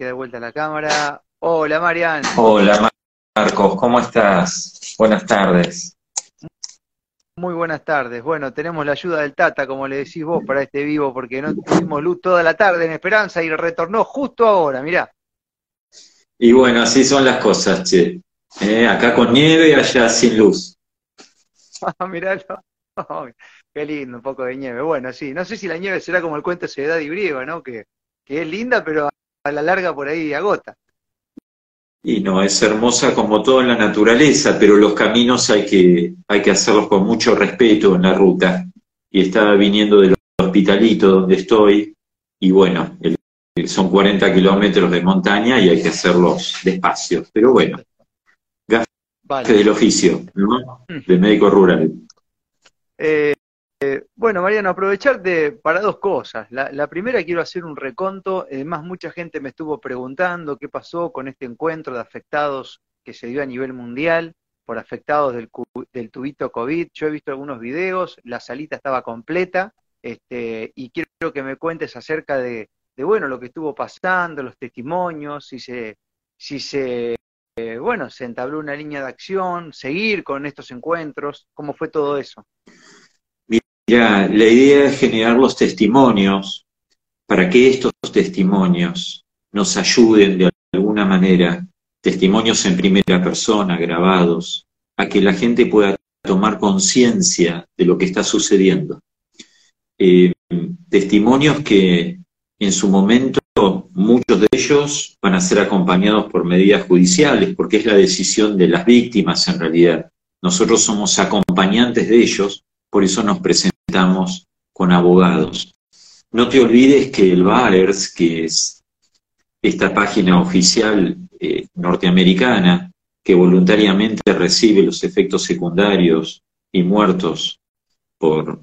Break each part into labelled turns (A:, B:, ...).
A: que dar vuelta a la cámara. Hola, Marian.
B: Hola, Marcos, ¿cómo estás? Buenas tardes.
A: Muy buenas tardes. Bueno, tenemos la ayuda del Tata, como le decís vos, para este vivo, porque no tuvimos luz toda la tarde en Esperanza y retornó justo ahora, mirá.
B: Y bueno, así son las cosas, che. Eh, acá con nieve y allá sin luz.
A: Ah, mirá, qué lindo, un poco de nieve. Bueno, sí, no sé si la nieve será como el cuento de Edad y Brieva, ¿no? Que, que es linda, pero a la larga por ahí agota.
B: Y no, es hermosa como todo en la naturaleza, pero los caminos hay que, hay que hacerlos con mucho respeto en la ruta. Y estaba viniendo del hospitalito donde estoy, y bueno, son 40 kilómetros de montaña y hay que hacerlos despacio. Pero bueno, gafe del oficio, ¿no? Mm. De médico rural.
A: Eh, bueno, Mariano, aprovecharte para dos cosas. La, primera, quiero hacer un reconto. Además, mucha gente me estuvo preguntando qué pasó con este encuentro de afectados que se dio a nivel mundial por afectados del, del tubito COVID. Yo he visto algunos videos, la salita estaba completa, este, y quiero que me cuentes acerca de, bueno, lo que estuvo pasando, los testimonios, si se, si se eh, bueno, se entabló una línea de acción, seguir con estos encuentros, ¿cómo fue todo eso?
B: La idea es generar los testimonios para que estos testimonios nos ayuden de alguna manera, testimonios en primera persona, grabados, a que la gente pueda tomar conciencia de lo que está sucediendo. Eh, testimonios que en su momento muchos de ellos van a ser acompañados por medidas judiciales, porque es la decisión de las víctimas en realidad. Nosotros somos acompañantes de ellos, por eso nos presentamos estamos con abogados. No te olvides que el VAERS, que es esta página oficial eh, norteamericana que voluntariamente recibe los efectos secundarios y muertos por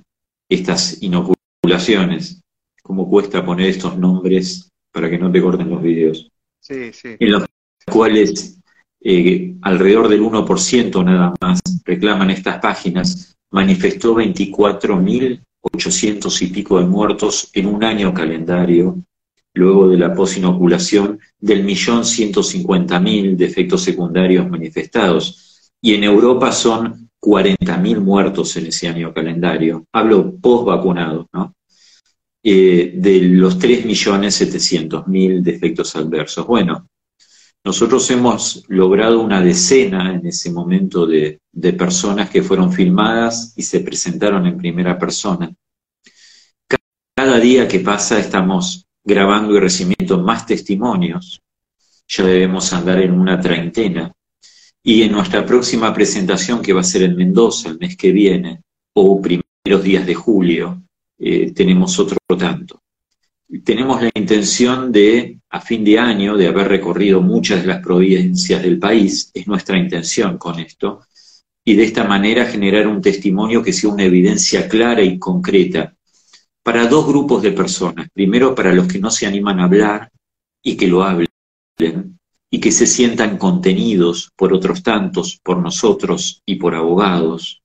B: estas inoculaciones, cómo cuesta poner estos nombres para que no te corten los videos,
A: sí, sí.
B: en los cuales eh, alrededor del 1% nada más reclaman estas páginas, manifestó 24.800 y pico de muertos en un año calendario, luego de la posinoculación del millón 150.000 de efectos secundarios manifestados. Y en Europa son 40.000 muertos en ese año calendario. Hablo post vacunado, ¿no? Eh, de los 3.700.000 de efectos adversos. Bueno, nosotros hemos logrado una decena en ese momento de, personas que fueron filmadas y se presentaron en primera persona. Cada día que pasa estamos grabando y recibiendo más testimonios. Ya debemos andar en una treintena. Y en nuestra próxima presentación, que va a ser en Mendoza el mes que viene, o primeros días de julio, eh, tenemos otro tanto tenemos la intención de, a fin de año, de haber recorrido muchas de las provincias del país, es nuestra intención con esto, y de esta manera generar un testimonio que sea una evidencia clara y concreta para dos grupos de personas. Primero, para los que no se animan a hablar y que lo hablen, y que se sientan contenidos por otros tantos, por nosotros y por abogados,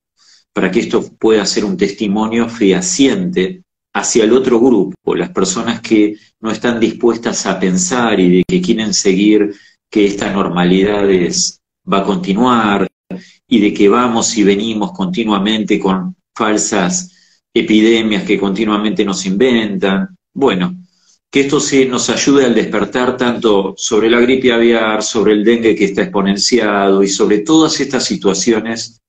B: para que esto pueda ser un testimonio fehaciente hacia el otro grupo, las personas que no están dispuestas a pensar y de que quieren seguir que esta normalidad va a continuar y de que vamos y venimos continuamente con falsas epidemias que continuamente nos inventan. Bueno, que esto sí nos ayude al despertar tanto sobre la gripe aviar, sobre el dengue que está exponenciado y sobre todas estas situaciones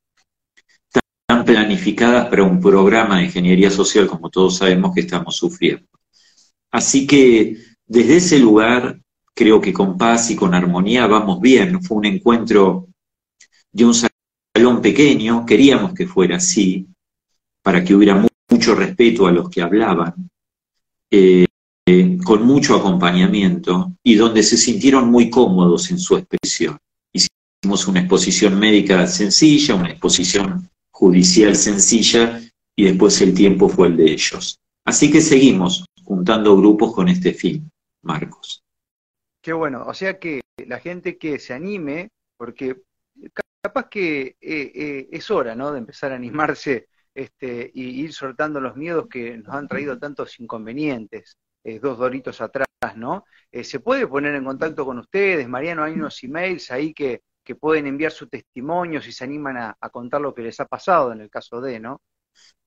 B: planificadas para un programa de ingeniería social, como todos sabemos que estamos sufriendo. Así que desde ese lugar, creo que con paz y con armonía vamos bien. Fue un encuentro de un salón pequeño, queríamos que fuera así, para que hubiera mucho respeto a los que hablaban, eh, con mucho acompañamiento y donde se sintieron muy cómodos en su expresión. Hicimos una exposición médica sencilla, una exposición judicial sencilla y después el tiempo fue el de ellos. Así que seguimos juntando grupos con este fin, Marcos.
A: Qué bueno, o sea que la gente que se anime, porque capaz que eh, eh, es hora, ¿no? De empezar a animarse este, y ir soltando los miedos que nos han traído tantos inconvenientes. Eh, dos doritos atrás, ¿no? ¿Se puede poner en contacto con ustedes? Mariano, hay unos emails ahí que, que pueden enviar su testimonio si se animan a, contar lo que les ha pasado en el caso de, ¿no?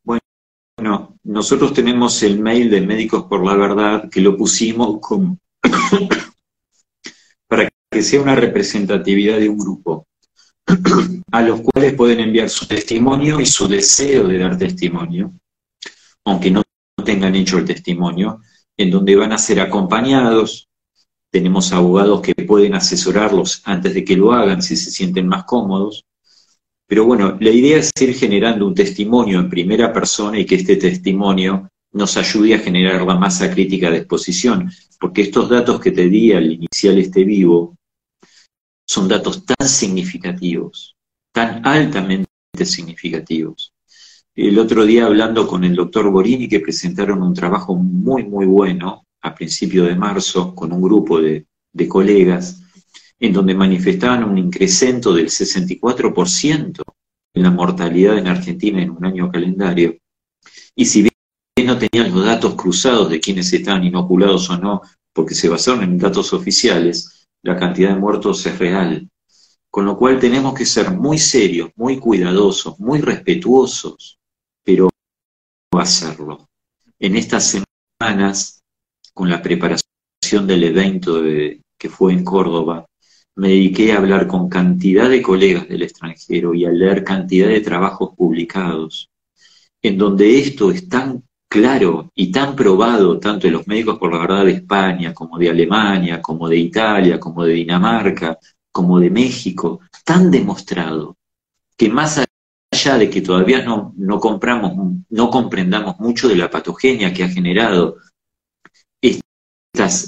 B: Bueno, nosotros tenemos el mail de Médicos por la Verdad que lo pusimos como para que sea una representatividad de un grupo a los cuales pueden enviar su testimonio y su deseo de dar testimonio, aunque no tengan hecho el testimonio, en donde van a ser acompañados. Tenemos abogados que pueden asesorarlos antes de que lo hagan si se sienten más cómodos. Pero bueno, la idea es ir generando un testimonio en primera persona y que este testimonio nos ayude a generar la masa crítica de exposición, porque estos datos que te di al inicial este vivo son datos tan significativos, tan altamente significativos. El otro día hablando con el doctor Borini, que presentaron un trabajo muy, muy bueno a principios de marzo con un grupo de, colegas, en donde manifestaban un incremento del 64% en la mortalidad en Argentina en un año calendario. Y si bien no tenían los datos cruzados de quienes estaban inoculados o no, porque se basaron en datos oficiales, la cantidad de muertos es real. Con lo cual tenemos que ser muy serios, muy cuidadosos, muy respetuosos, pero hacerlo. En estas semanas, con la preparación del evento de, que fue en Córdoba, me dediqué a hablar con cantidad de colegas del extranjero y a leer cantidad de trabajos publicados, en donde esto es tan claro y tan probado, tanto en los médicos por la verdad de España, como de Alemania, como de Italia, como de Dinamarca, como de México, tan demostrado, que más allá de que todavía no, compramos, no comprendamos mucho de la patogenia que ha generado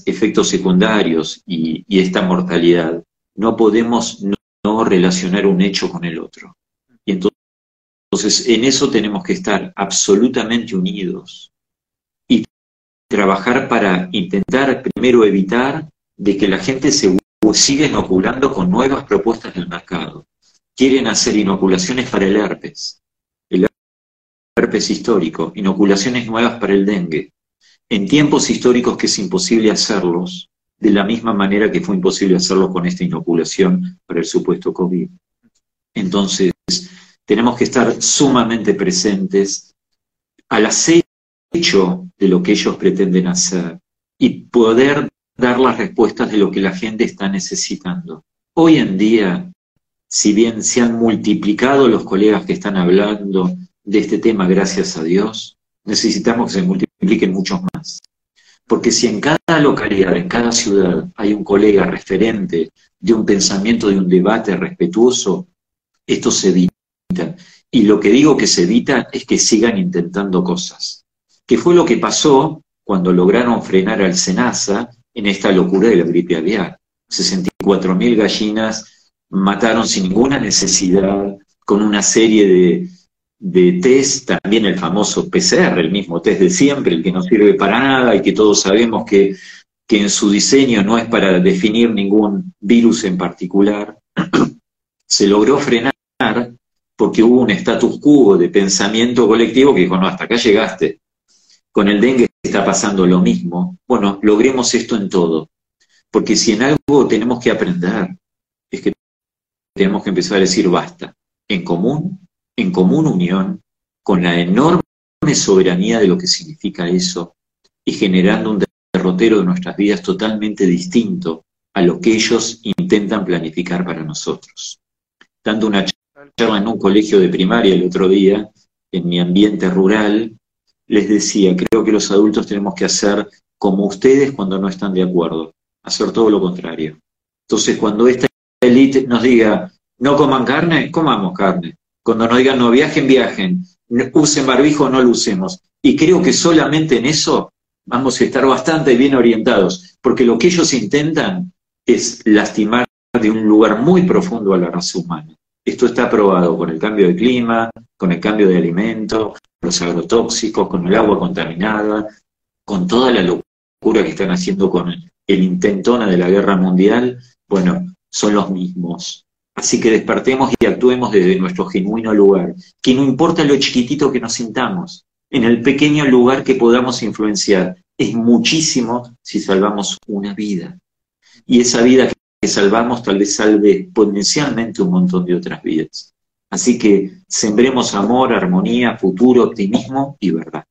B: efectos secundarios y, esta mortalidad, no podemos no, relacionar un hecho con el otro. Y entonces, en eso tenemos que estar absolutamente unidos y trabajar para intentar primero evitar de que la gente se siga inoculando con nuevas propuestas del mercado. Quieren hacer inoculaciones para el herpes, el herpes histórico, inoculaciones nuevas para el dengue, en tiempos históricos que es imposible hacerlos, de la misma manera que fue imposible hacerlo con esta inoculación para el supuesto COVID. Entonces, tenemos que estar sumamente presentes al acecho de lo que ellos pretenden hacer y poder dar las respuestas de lo que la gente está necesitando. Hoy en día, si bien se han multiplicado los colegas que están hablando de este tema, gracias a Dios, necesitamos que se multipliquen muchos más. Porque si en cada localidad, en cada ciudad, hay un colega referente de un pensamiento, de un debate respetuoso, esto se evita. Y lo que digo que se evita es que sigan intentando cosas. Que fue lo que pasó cuando lograron frenar al SENASA en esta locura de la gripe aviar. 64.000 gallinas mataron sin ninguna necesidad, con una serie de, de test, también el famoso PCR, el mismo test de siempre, el que no sirve para nada y que todos sabemos que, que en su diseño no es para definir ningún virus en particular, se logró frenar porque hubo un status quo de pensamiento colectivo que dijo, hasta acá llegaste. Con el dengue está pasando lo mismo. Bueno, logremos esto en todo. Porque si en algo tenemos que aprender, es que tenemos que empezar a decir basta. En común en común unión con la enorme soberanía de lo que significa eso y generando un derrotero de nuestras vidas totalmente distinto a lo que ellos intentan planificar para nosotros. Dando una charla en un colegio de primaria el otro día, en mi ambiente rural, les decía, creo que los adultos tenemos que hacer como ustedes cuando no están de acuerdo, hacer todo lo contrario. Entonces, cuando esta élite nos diga, no coman carne, comamos carne. Cuando nos digan no viajen, viajen, usen barbijo, no lo usemos. Y creo que solamente en eso vamos a estar bastante bien orientados, porque lo que ellos intentan es lastimar de un lugar muy profundo a la raza humana. Esto está probado con el cambio de clima, con el cambio de alimento, los agrotóxicos, con el agua contaminada, con toda la locura que están haciendo con el intentona de la guerra mundial. Bueno, son los mismos. Así que despertemos y actuemos desde nuestro genuino lugar, que no importa lo chiquitito que nos sintamos, en el pequeño lugar que podamos influenciar. Es muchísimo si salvamos una vida. Y esa vida que salvamos tal vez salve exponencialmente un montón de otras vidas. Así que sembremos amor, armonía, futuro, optimismo y verdad.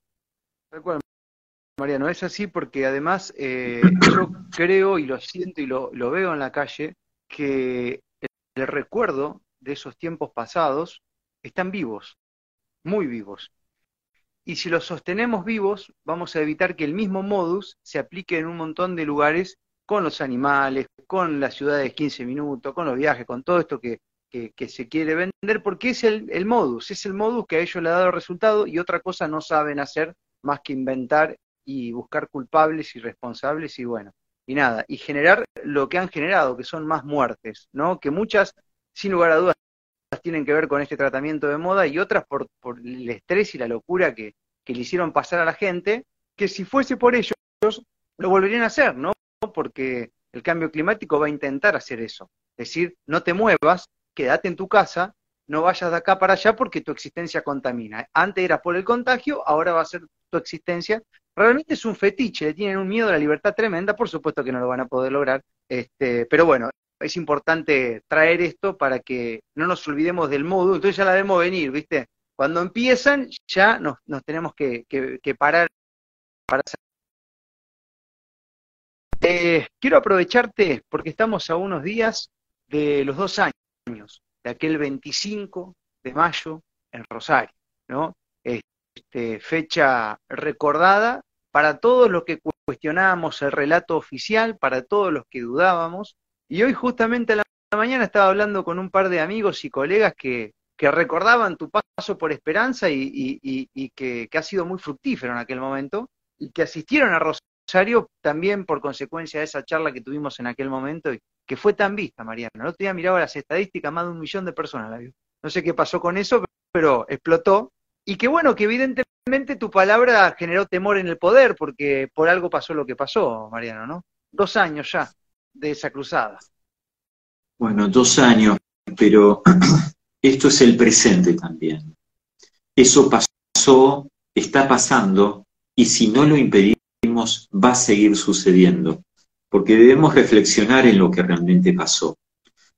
A: Mariano, es así porque además eh, yo creo y lo siento y lo, veo en la calle que el, recuerdo de esos tiempos pasados están vivos, muy vivos. Y si los sostenemos vivos, vamos a evitar que el mismo modus se aplique en un montón de lugares con los animales, con las ciudades 15 minutos, con los viajes, con todo esto que, se quiere vender, porque es el, el modus, es el modus que a ellos le ha dado resultado y otra cosa no saben hacer más que inventar y buscar culpables y responsables y bueno, y nada, y generar lo que han generado, que son más muertes, ¿no? Que muchas, sin lugar a dudas, tienen que ver con este tratamiento de moda y otras por, por el estrés y la locura que, que le hicieron pasar a la gente, que si fuese por ellos, lo volverían a hacer, ¿no? Porque el cambio climático va a intentar hacer eso. Es decir, no te muevas, quédate en tu casa, no vayas de acá para allá porque tu existencia contamina. Antes era por el contagio, ahora va a ser tu existencia realmente es un fetiche, tienen un miedo a la libertad tremenda, por supuesto que no lo van a poder lograr, este, pero bueno, es importante traer esto para que no nos olvidemos del modo, entonces ya la vemos venir, ¿viste? Cuando empiezan, ya nos, tenemos que, parar para eh, quiero aprovecharte porque estamos a unos días de los dos años, de aquel 25 de mayo en Rosario, ¿no? Este, fecha recordada para todos los que cuestionábamos el relato oficial, para todos los que dudábamos. Y hoy justamente a la mañana estaba hablando con un par de amigos y colegas que, recordaban tu paso por Esperanza y, que, ha sido muy fructífero en aquel momento y que asistieron a Rosario también por consecuencia de esa charla que tuvimos en aquel momento y que fue tan vista, Mariana. El otro día miraba las estadísticas, más de un millón de personas la vio. No sé qué pasó con eso, pero explotó. Y qué bueno que evidentemente tu palabra generó temor en el poder, porque por algo pasó lo que pasó, Mariano, ¿no? Dos años ya de esa cruzada.
B: Bueno, dos años, pero esto es el presente también. Eso pasó, está pasando, y si no lo impedimos, va a seguir sucediendo, porque debemos reflexionar en lo que realmente pasó.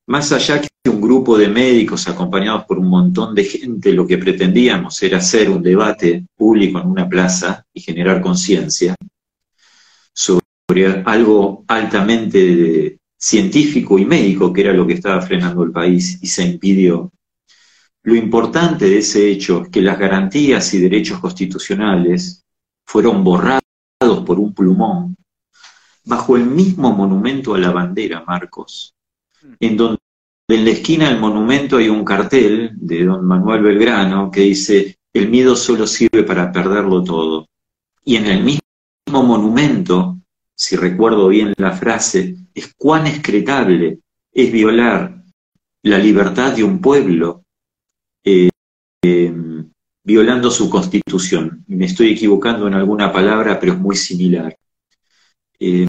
B: Más allá que un grupo de médicos acompañados por un montón de gente, lo que pretendíamos era hacer un debate público en una plaza y generar conciencia sobre algo altamente científico y médico, que era lo que estaba frenando el país, y se impidió. Lo importante de ese hecho es que las garantías y derechos constitucionales fueron borrados por un plumón bajo el mismo monumento a la bandera, Marcos, en donde en la esquina del monumento hay un cartel de don Manuel Belgrano que dice, el miedo solo sirve para perderlo todo. Y en el mismo monumento, si recuerdo bien la frase, es cuán excretable es violar la libertad de un pueblo eh, eh, violando su constitución. Me estoy equivocando en alguna palabra, pero es muy similar. Eh,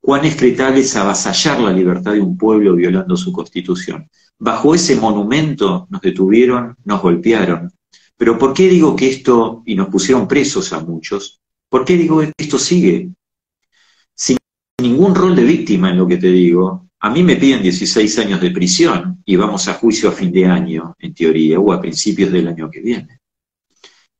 B: cuán excretable es avasallar la libertad de un pueblo violando su constitución. Bajo ese monumento nos detuvieron, nos golpearon. Pero ¿por qué digo que esto, y nos pusieron presos a muchos, ¿por qué digo que esto sigue? Sin ningún rol de víctima en lo que te digo, a mí me piden 16 años de prisión y vamos a juicio a fin de año, en teoría, o a principios del año que viene.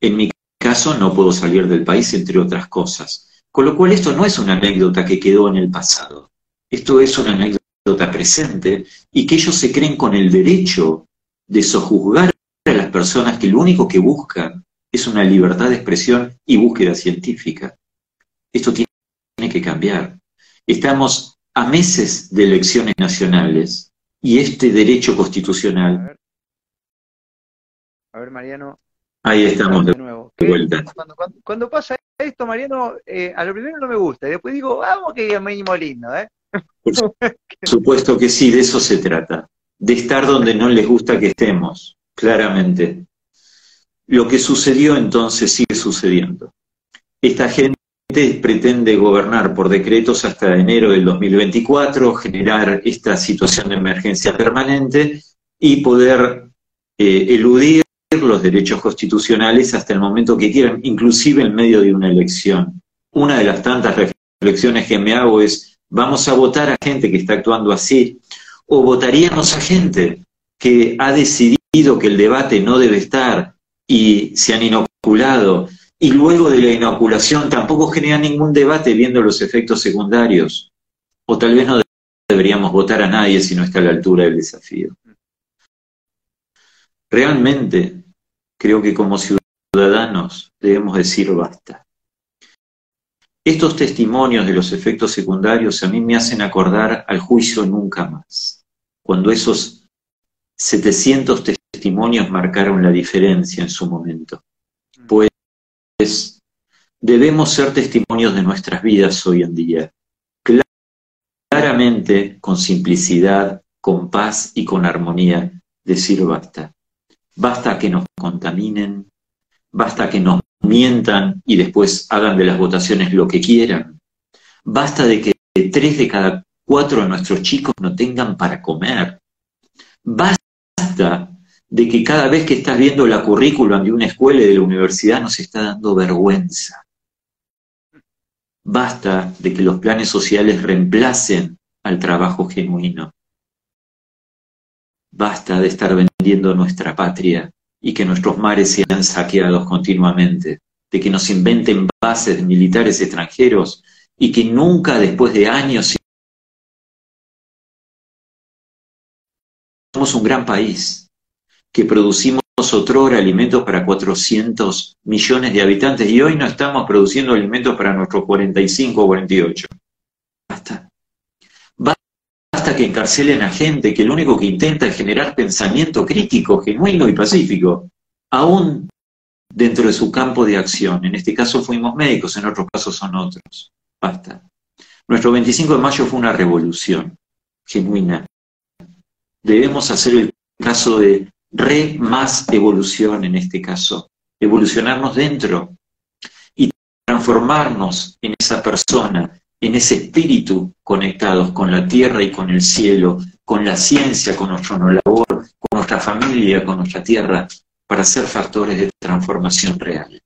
B: En mi caso no puedo salir del país, entre otras cosas. Con lo cual esto no es una anécdota que quedó en el pasado, esto es una anécdota presente y que ellos se creen con el derecho de sojuzgar a las personas que lo único que buscan es una libertad de expresión y búsqueda científica. Esto tiene que cambiar. Estamos a meses de elecciones nacionales y este derecho constitucional.
A: A ver, Mariano.
B: Ahí estamos de, nuevo. vuelta.
A: cuando, pasa esto, Mariano, eh, a lo primero no me gusta, y después digo, vamos que es mínimo lindo, ¿eh?
B: Por supuesto que sí, de eso se trata, de estar donde no les gusta que estemos, claramente. Lo que sucedió entonces sigue sucediendo. Esta gente pretende gobernar por decretos hasta enero del 2024, generar esta situación de emergencia permanente y poder eh, eludir los derechos constitucionales hasta el momento que quieran, inclusive en medio de una elección. Una de las tantas reflexiones que me hago es, vamos a votar a gente que está actuando así, o votaríamos a gente que ha decidido que el debate no debe estar y se han inoculado, y luego de la inoculación tampoco genera ningún debate viendo los efectos secundarios, o tal vez no deberíamos votar a nadie si no está a la altura del desafío. Realmente creo que como ciudadanos debemos decir basta. Estos testimonios de los efectos secundarios a mí me hacen acordar al juicio nunca más, cuando esos 700 testimonios marcaron la diferencia en su momento. Pues debemos ser testimonios de nuestras vidas hoy en día, claramente, con simplicidad, con paz y con armonía, decir basta. Basta que nos contaminen, basta que nos mientan y después hagan de las votaciones lo que quieran. Basta de que tres de cada cuatro de nuestros chicos no tengan para comer. Basta de que cada vez que estás viendo la currículum de una escuela y de la universidad nos está dando vergüenza. Basta de que los planes sociales reemplacen al trabajo genuino. Basta de estar nuestra patria y que nuestros mares sean saqueados continuamente, de que nos inventen bases militares extranjeros y que nunca después de años somos un gran país, que producimos otrora alimentos para 400 millones de habitantes y hoy no estamos produciendo alimentos para nuestros 45 o 48. Que encarcelen a gente que lo único que intenta es generar pensamiento crítico, genuino y pacífico, aún dentro de su campo de acción. En este caso fuimos médicos, en otros casos son otros. Basta. Nuestro 25 de mayo fue una revolución genuina. Debemos hacer el caso de re más evolución en este caso, evolucionarnos dentro y transformarnos en esa persona en ese espíritu conectados con la tierra y con el cielo, con la ciencia, con nuestro labor, con nuestra familia, con nuestra tierra, para ser factores de transformación real.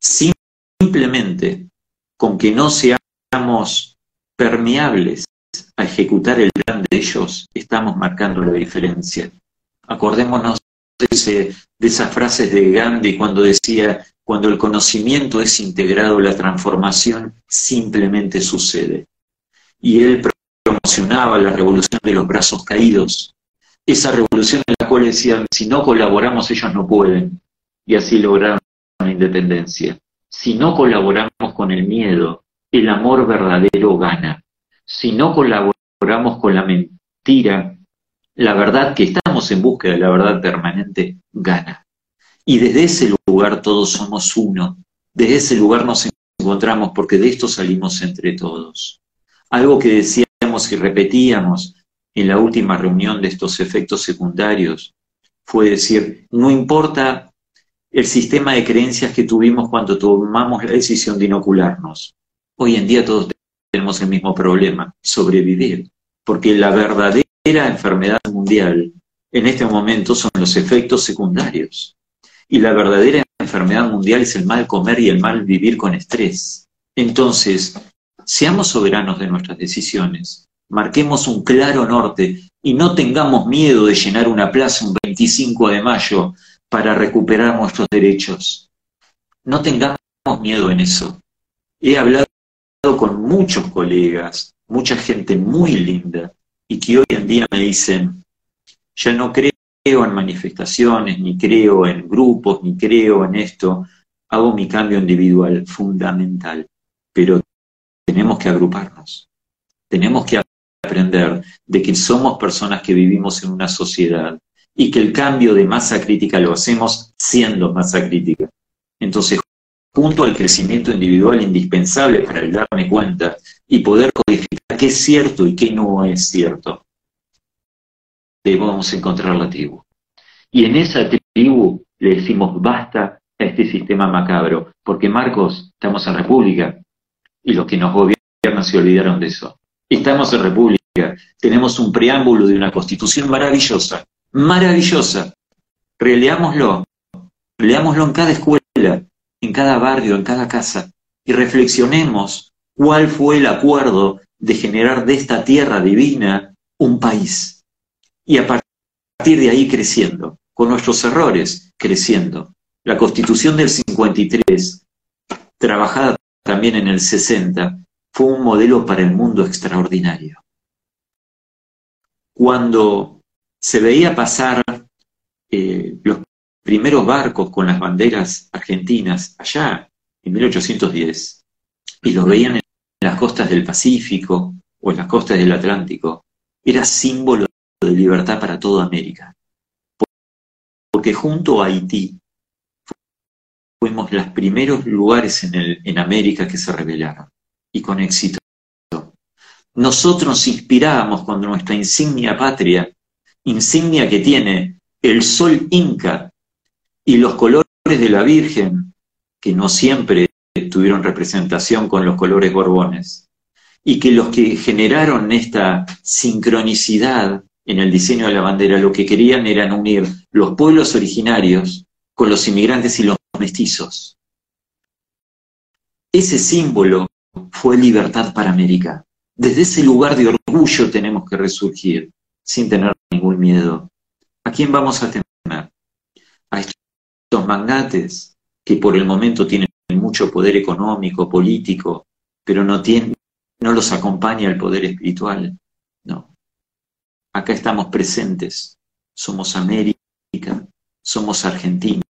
B: Simplemente con que no seamos permeables a ejecutar el plan de ellos, estamos marcando la diferencia. Acordémonos de, esas frases de Gandhi cuando decía, cuando el conocimiento es integrado, la transformación simplemente sucede. Y él promocionaba la revolución de los brazos caídos, esa revolución en la cual decían, si no colaboramos ellos no pueden, y así lograron la independencia. Si no colaboramos con el miedo, el amor verdadero gana. Si no colaboramos con la mentira, la verdad que estamos en búsqueda de la verdad permanente gana. Y desde ese lugar todos somos uno. Desde ese lugar nos encontramos porque de esto salimos entre todos. Algo que decíamos y repetíamos en la última reunión de estos efectos secundarios fue decir, no importa el sistema de creencias que tuvimos cuando tomamos la decisión de inocularnos. Hoy en día todos tenemos el mismo problema, sobrevivir, porque la verdadera enfermedad mundial en este momento son los efectos secundarios. Y la verdadera enfermedad mundial es el mal comer y el mal vivir con estrés. Entonces, seamos soberanos de nuestras decisiones, marquemos un claro norte y no tengamos miedo de llenar una plaza un 25 de mayo para recuperar nuestros derechos. No tengamos miedo en eso. He hablado con muchos colegas, mucha gente muy linda, y que hoy en día me dicen, ya no creo en manifestaciones, ni creo en grupos, ni creo en esto. Hago mi cambio individual fundamental, pero tenemos que agruparnos. Tenemos que aprender de que somos personas que vivimos en una sociedad y que el cambio de masa crítica lo hacemos siendo masa crítica. Entonces, junto al crecimiento individual indispensable para el darme cuenta y poder codificar qué es cierto y qué no es cierto, debemos encontrar la tribu. Y en esa tribu le decimos basta a este sistema macabro, porque Marcos, estamos en República, y los que nos gobiernan se olvidaron de eso. Estamos en República, tenemos un preámbulo de una constitución maravillosa, maravillosa. Releámoslo leámoslo en cada escuela, en cada barrio, en cada casa, y reflexionemos cuál fue el acuerdo de generar de esta tierra divina un país. Y a partir de ahí creciendo, con nuestros errores creciendo. La constitución del 53, trabajada también en el 60, fue un modelo para el mundo extraordinario. Cuando se veía pasar eh, los primeros barcos con las banderas argentinas allá en 1810 y los veían en las costas del Pacífico o en las costas del Atlántico, era símbolo de libertad para toda América. Porque junto a Haití fuimos los primeros lugares en, en América que se rebelaron y con éxito. Nosotros nos inspirábamos cuando nuestra insignia patria, insignia que tiene el sol inca y los colores de la Virgen, que no siempre tuvieron representación con los colores borbones, y que los que generaron esta sincronicidad en el diseño de la bandera lo que querían era unir los pueblos originarios con los inmigrantes y los mestizos. Ese símbolo fue libertad para América. Desde ese lugar de orgullo tenemos que resurgir, sin tener ningún miedo. ¿A quién vamos a temer? A estos magnates que por el momento tienen mucho poder económico, político, pero no, tienen, no los acompaña el poder espiritual. No. Acá estamos presentes. Somos América, somos Argentina.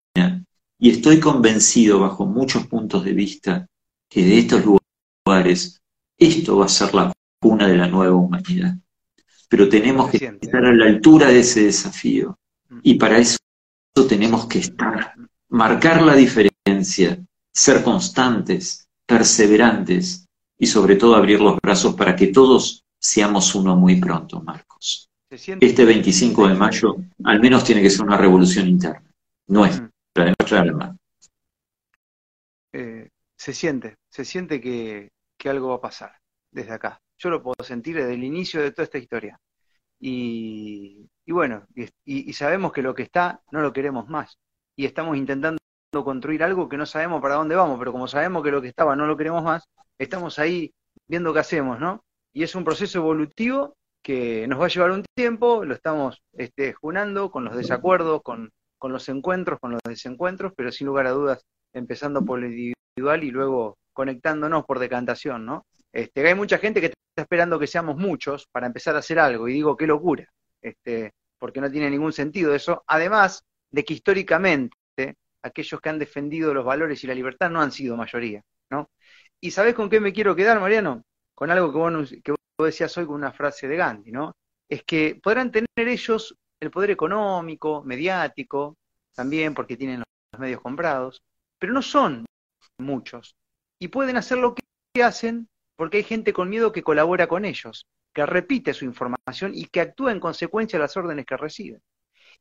B: Y estoy convencido, bajo muchos puntos de vista, que de estos lugares esto va a ser la cuna de la nueva humanidad. Pero tenemos que estar a la altura de ese desafío. Mm. Y para eso tenemos que estar, marcar la diferencia, ser constantes, perseverantes y sobre todo abrir los brazos para que todos seamos uno muy pronto, Marcos. Este 25 de mayo al menos tiene que ser una revolución interna, nuestra, mm. de nuestra alma.
A: Eh, se siente, se siente que, algo va a pasar desde acá. Yo lo puedo sentir desde el inicio de toda esta historia. Y, bueno, y, sabemos que lo que está no lo queremos más. Y estamos intentando construir algo que no sabemos para dónde vamos, pero como sabemos que lo que estaba no lo queremos más, estamos ahí viendo qué hacemos, ¿no? Y es un proceso evolutivo que nos va a llevar un tiempo, lo estamos este, junando con los desacuerdos, con, con los encuentros, con los desencuentros, pero sin lugar a dudas, empezando por lo individual y luego conectándonos por decantación, ¿no? Este, hay mucha gente que está esperando que seamos muchos para empezar a hacer algo, y digo, qué locura, este, porque no tiene ningún sentido eso, además de que históricamente aquellos que han defendido los valores y la libertad no han sido mayoría, ¿no? ¿Y sabés con qué me quiero quedar, Mariano? Con algo que vos, que vos decías hoy con una frase de Gandhi, ¿no? Es que podrán tener ellos el poder económico, mediático, también porque tienen los medios comprados, pero no son muchos. Y pueden hacer lo que hacen porque hay gente con miedo que colabora con ellos, que repite su información y que actúa en consecuencia de las órdenes que reciben.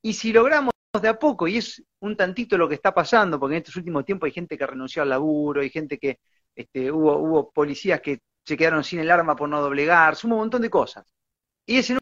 A: Y si logramos de a poco, y es un tantito lo que está pasando, porque en estos últimos tiempos hay gente que renunció al laburo, hay gente que este, hubo, hubo policías que se quedaron sin el arma por no doblegarse, un montón de cosas. Y ese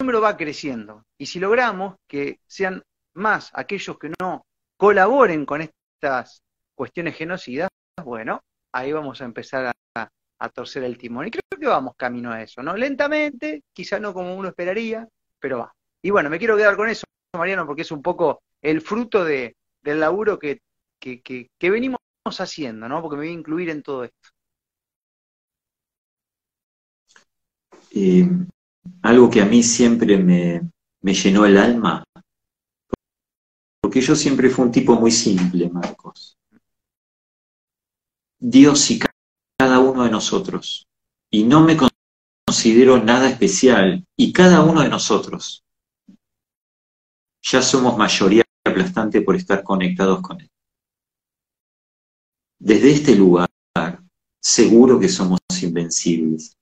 A: número va creciendo. Y si logramos que sean más aquellos que no colaboren con estas cuestiones genocidas, bueno, ahí vamos a empezar a, a torcer el timón. Y creo que vamos camino a eso, ¿no? Lentamente, quizá no como uno esperaría, pero va. Y bueno, me quiero quedar con eso, Mariano, porque es un poco el fruto de, del laburo que, que, venimos haciendo, ¿no? Porque me voy a incluir en todo esto.
B: Algo que a mí siempre me, me llenó el alma, porque yo siempre fui un tipo muy simple, Marcos. Dios y cada uno de nosotros. Y no me considero nada especial. Y cada uno de nosotros ya somos mayoría aplastante por estar conectados con Él. Desde este lugar, seguro que somos invencibles.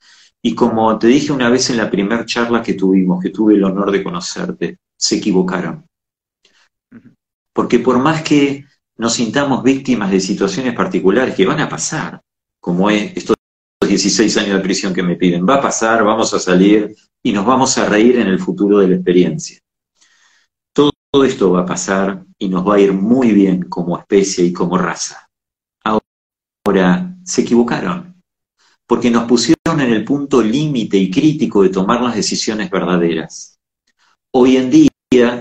B: Y como te dije una vez en la primera charla que tuvimos, que tuve el honor de conocerte, se equivocaron. Porque por más que nos sintamos víctimas de situaciones particulares que van a pasar, como estos 16 años de prisión que me piden, va a pasar, vamos a salir y nos vamos a reír en el futuro de la experiencia esto va a pasar y nos va a ir muy bien como especie y como raza. Ahora, se equivocaron, porque nos pusieron en el punto límite y crítico de tomar las decisiones verdaderas. Hoy en día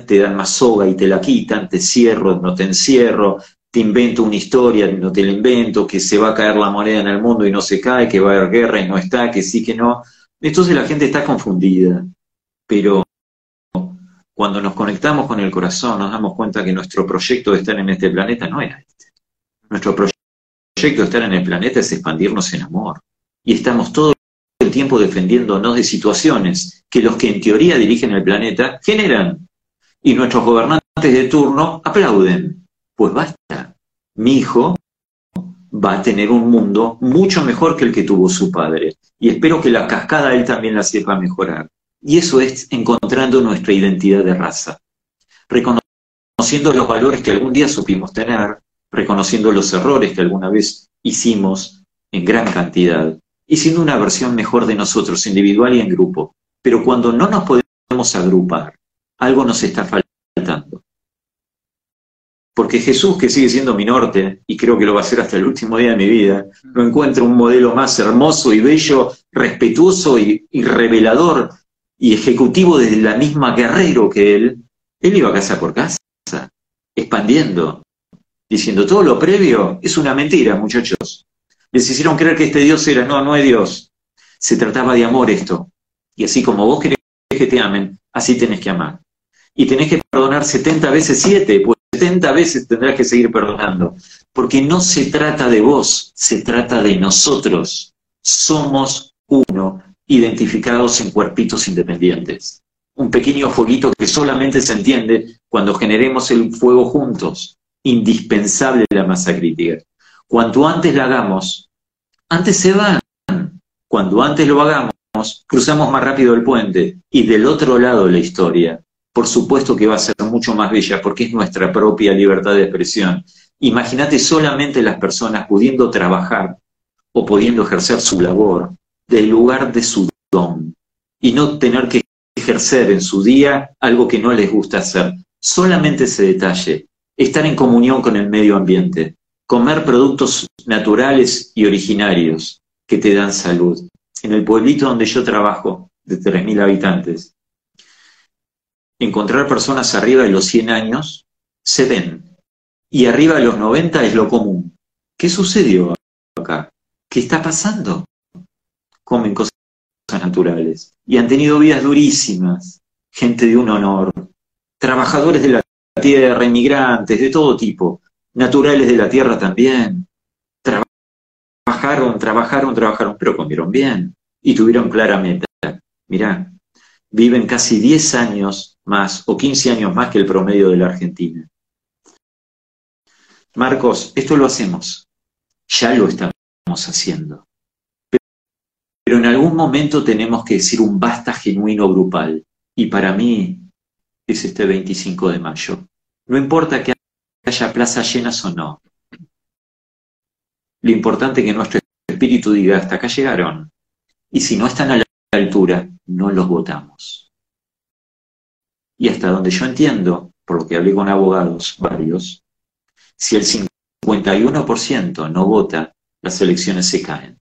B: te dan más soga y te la quitan, te cierro, no te encierro, te invento una historia, no te la invento, que se va a caer la moneda en el mundo y no se cae, que va a haber guerra y no está, que sí, que no. Entonces la gente está confundida, pero cuando nos conectamos con el corazón nos damos cuenta que nuestro proyecto de estar en este planeta no era este. Nuestro proyecto de estar en el planeta es expandirnos en amor. Y estamos todo el tiempo defendiéndonos de situaciones que los que en teoría dirigen el planeta generan. Y nuestros gobernantes de turno aplauden. Pues basta. Mi hijo va a tener un mundo mucho mejor que el que tuvo su padre. Y espero que la cascada él también la sepa mejorar. Y eso es encontrando nuestra identidad de raza, reconociendo los valores que algún día supimos tener, reconociendo los errores que alguna vez hicimos en gran cantidad, y siendo una versión mejor de nosotros, individual y en grupo. Pero cuando no nos podemos agrupar, algo nos está faltando. Porque Jesús, que sigue siendo mi norte, y creo que lo va a ser hasta el último día de mi vida, no encuentra un modelo más hermoso y bello, respetuoso y, y revelador y ejecutivo desde la misma guerrero que él, él iba casa por casa, expandiendo, diciendo todo lo previo es una mentira, muchachos. Les hicieron creer que este Dios era, no, no es Dios. Se trataba de amor esto. Y así como vos querés que te amen, así tenés que amar. Y tenés que perdonar 70 veces 7, pues 70 veces tendrás que seguir perdonando. Porque no se trata de vos, se trata de nosotros. Somos uno identificados en cuerpitos independientes. Un pequeño fueguito que solamente se entiende cuando generemos el fuego juntos. Indispensable la masa crítica. Cuanto antes la hagamos, antes se van. Cuando antes lo hagamos, cruzamos más rápido el puente. Y del otro lado la historia, por supuesto que va a ser mucho más bella porque es nuestra propia libertad de expresión. Imagínate solamente las personas pudiendo trabajar o pudiendo ejercer su labor del lugar de su don y no tener que ejercer en su día algo que no les gusta hacer. Solamente ese detalle, estar en comunión con el medio ambiente, comer productos naturales y originarios que te dan salud. En el pueblito donde yo trabajo, de 3.000 habitantes, encontrar personas arriba de los 100 años se ven. Y arriba de los 90 es lo común. ¿Qué sucedió acá? ¿Qué está pasando? comen cosas naturales. Y han tenido vidas durísimas, gente de un honor, trabajadores de la tierra, inmigrantes, de todo tipo, naturales de la tierra también. Trabajaron, trabajaron, trabajaron, pero comieron bien y tuvieron clara meta. Mirá, viven casi 10 años más o 15 años más que el promedio de la Argentina. Marcos, esto lo hacemos, ya lo estamos haciendo. Pero en algún momento tenemos que decir un basta genuino grupal. Y para mí es este 25 de mayo. No importa que haya plazas llenas o no. Lo importante es que nuestro espíritu diga, hasta acá llegaron. Y si no están a la altura, no los votamos. Y hasta donde yo entiendo, por lo que hablé con abogados varios, si el 51% no vota, las elecciones se caen.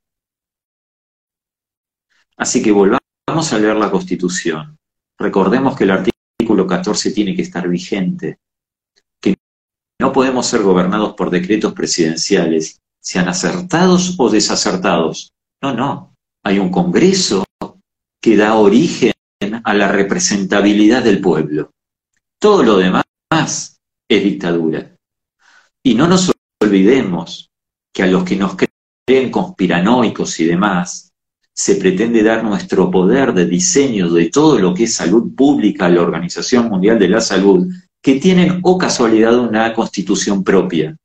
B: Así que volvamos a leer la Constitución. Recordemos que el artículo 14 tiene que estar vigente, no podemos ser gobernados por decretos presidenciales, sean acertados o desacertados. No, no. Hay un Congreso que da origen a la representabilidad del pueblo. Todo lo demás es dictadura. Y no nos olvidemos que a los que nos creen conspiranoicos y demás, se pretende dar nuestro poder de diseño de todo lo que es salud pública a la Organización Mundial de la Salud, que tienen o casualidad una constitución propia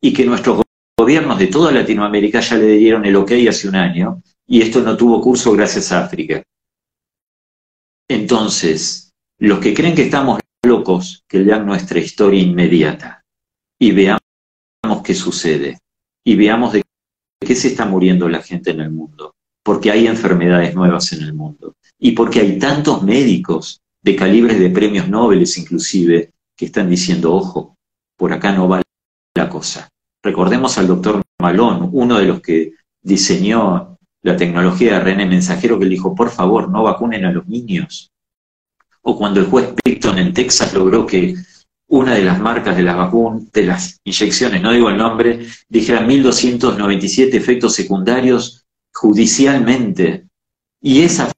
B: y que nuestros gobiernos de toda Latinoamérica ya le dieron el ok hace un año y esto no tuvo curso gracias a África. Entonces, los que creen que estamos locos, que lean nuestra historia inmediata y veamos qué sucede y veamos de qué se está muriendo la gente en el mundo porque hay enfermedades nuevas en el mundo y porque hay tantos médicos de calibres de premios Nobel inclusive que están diciendo, ojo, por acá no va la cosa. Recordemos al doctor Malón, uno de los que diseñó la tecnología de René Mensajero, que le dijo, por favor, no vacunen a los niños. O cuando el juez Picton en Texas logró que una de las marcas de las vacunas, de las inyecciones, no digo el nombre, dijera 1297 efectos secundarios judicialmente. Y esa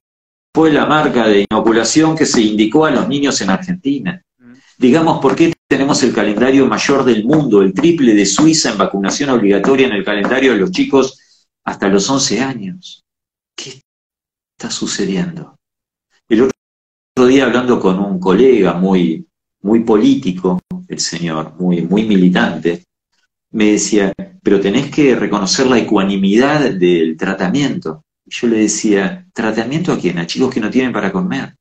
B: fue la marca de inoculación que se indicó a los niños en Argentina. Digamos, ¿por qué tenemos el calendario mayor del mundo, el triple de Suiza en vacunación obligatoria en el calendario de los chicos hasta los 11 años? ¿Qué está sucediendo? El otro día hablando con un colega muy, muy político, el señor, muy, muy militante, me decía, pero tenés que reconocer la ecuanimidad del tratamiento. Yo le decía, ¿tratamiento a quién? A chicos que no tienen para comer.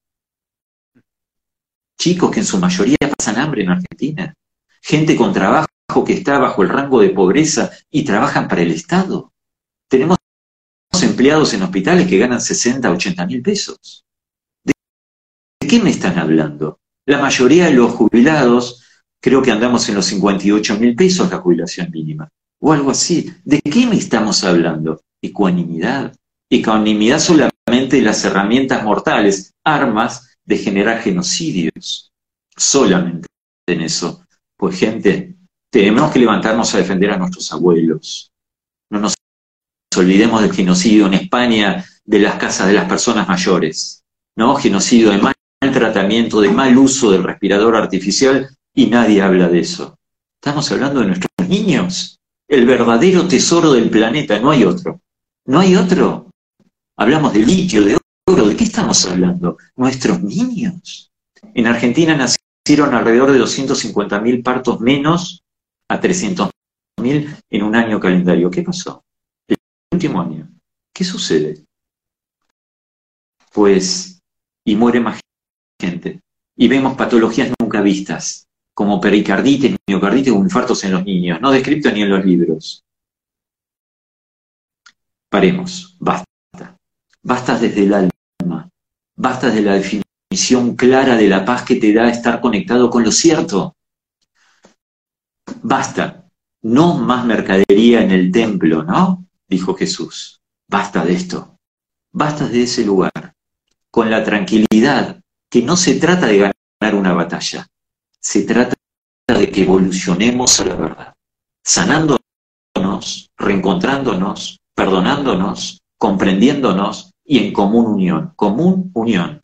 B: Chicos que en su mayoría pasan hambre en Argentina. Gente con trabajo que está bajo el rango de pobreza y trabajan para el Estado. Tenemos empleados en hospitales que ganan 60, 80 mil pesos. ¿De qué me están hablando? La mayoría de los jubilados, creo que andamos en los 58 mil pesos la jubilación mínima, o algo así. ¿De qué me estamos hablando? Ecuanimidad. Ecuanimidad solamente las herramientas mortales, armas de generar genocidios. Solamente en eso. Pues gente, tenemos que levantarnos a defender a nuestros abuelos. No nos olvidemos del genocidio en España de las casas de las personas mayores. ¿no? Genocidio de tratamiento, de mal uso del respirador artificial y nadie habla de eso. Estamos hablando de nuestros niños, el verdadero tesoro del planeta, no hay otro. No hay otro. Hablamos de litio, de oro, ¿de qué estamos hablando? Nuestros niños. En Argentina nacieron alrededor de 250.000 partos menos a 300.000 en un año calendario. ¿Qué pasó? El último año. ¿Qué sucede? Pues, y muere más gente. Y vemos patologías nunca vistas, como pericarditis, miocarditis o infartos en los niños, no descritos ni en los libros. Paremos, basta. Basta desde el alma, basta de la definición clara de la paz que te da estar conectado con lo cierto. Basta, no más mercadería en el templo, ¿no? Dijo Jesús. Basta de esto. Basta de ese lugar, con la tranquilidad que no se trata de ganar una batalla, se trata de que evolucionemos a la verdad, sanándonos, reencontrándonos, perdonándonos, comprendiéndonos y en común unión. Común unión.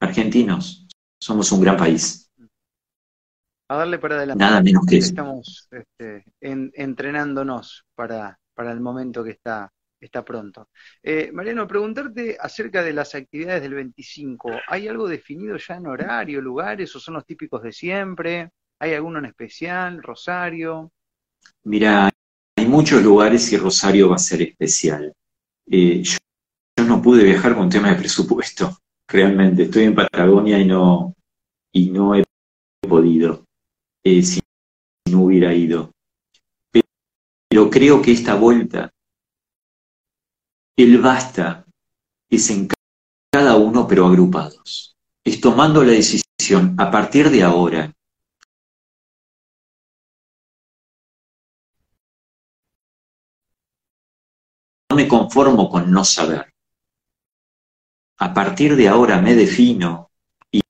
B: Argentinos, somos un gran país.
A: A darle para adelante.
B: Nada menos que eso.
A: Estamos este, entrenándonos para, para el momento que está está pronto. Eh, Mariano, preguntarte acerca de las actividades del 25. ¿Hay algo definido ya en horario, lugares, o son los típicos de siempre? ¿Hay alguno en especial? ¿Rosario?
B: Mira, hay muchos lugares y Rosario va a ser especial. Eh, yo, no pude viajar con tema de presupuesto, realmente. Estoy en Patagonia y no, y no he podido, eh, si no hubiera ido. pero creo que esta vuelta el basta es en cada uno pero agrupados. Es tomando la decisión a partir de ahora. No me conformo con no saber. A partir de ahora me defino y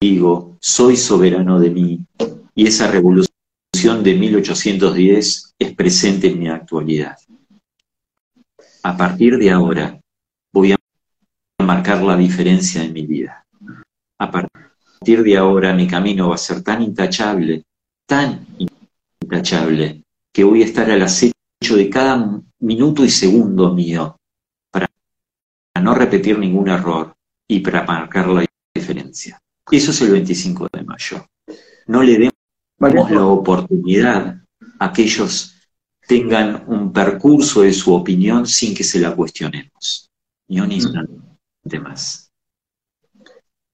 B: digo, soy soberano de mí. Y esa revolución de 1810 es presente en mi actualidad a partir de ahora voy a marcar la diferencia en mi vida. A partir de ahora mi camino va a ser tan intachable, tan intachable, que voy a estar al acecho de cada minuto y segundo mío no repetir ningún error y para marcar la diferencia. Eso es el 25 de mayo. No le demos la oportunidad a aquellos tengan un percurso de su opinión sin que se la cuestionemos. Ni un instante más.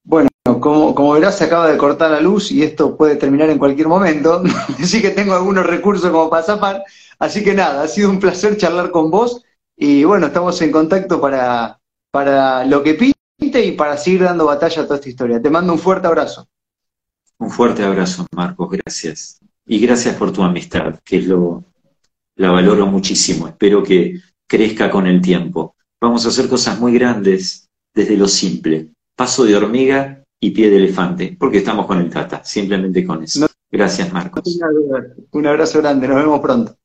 A: Bueno, como, como verás, se acaba de cortar la luz y esto puede terminar en cualquier momento. Así que tengo algunos recursos como para zafar. Así que nada, ha sido un placer charlar con vos. Y bueno, estamos en contacto para, para lo que pinte y para seguir dando batalla a toda esta historia. Te mando un fuerte abrazo.
B: Un fuerte abrazo, Marcos, gracias. Y gracias por tu amistad, que es lo, la valoro muchísimo. Espero que crezca con el tiempo. Vamos a hacer cosas muy grandes desde lo simple. Paso de hormiga y pie de elefante, porque estamos con el Tata, simplemente con eso. Gracias, Marcos.
A: Un abrazo grande, nos vemos pronto.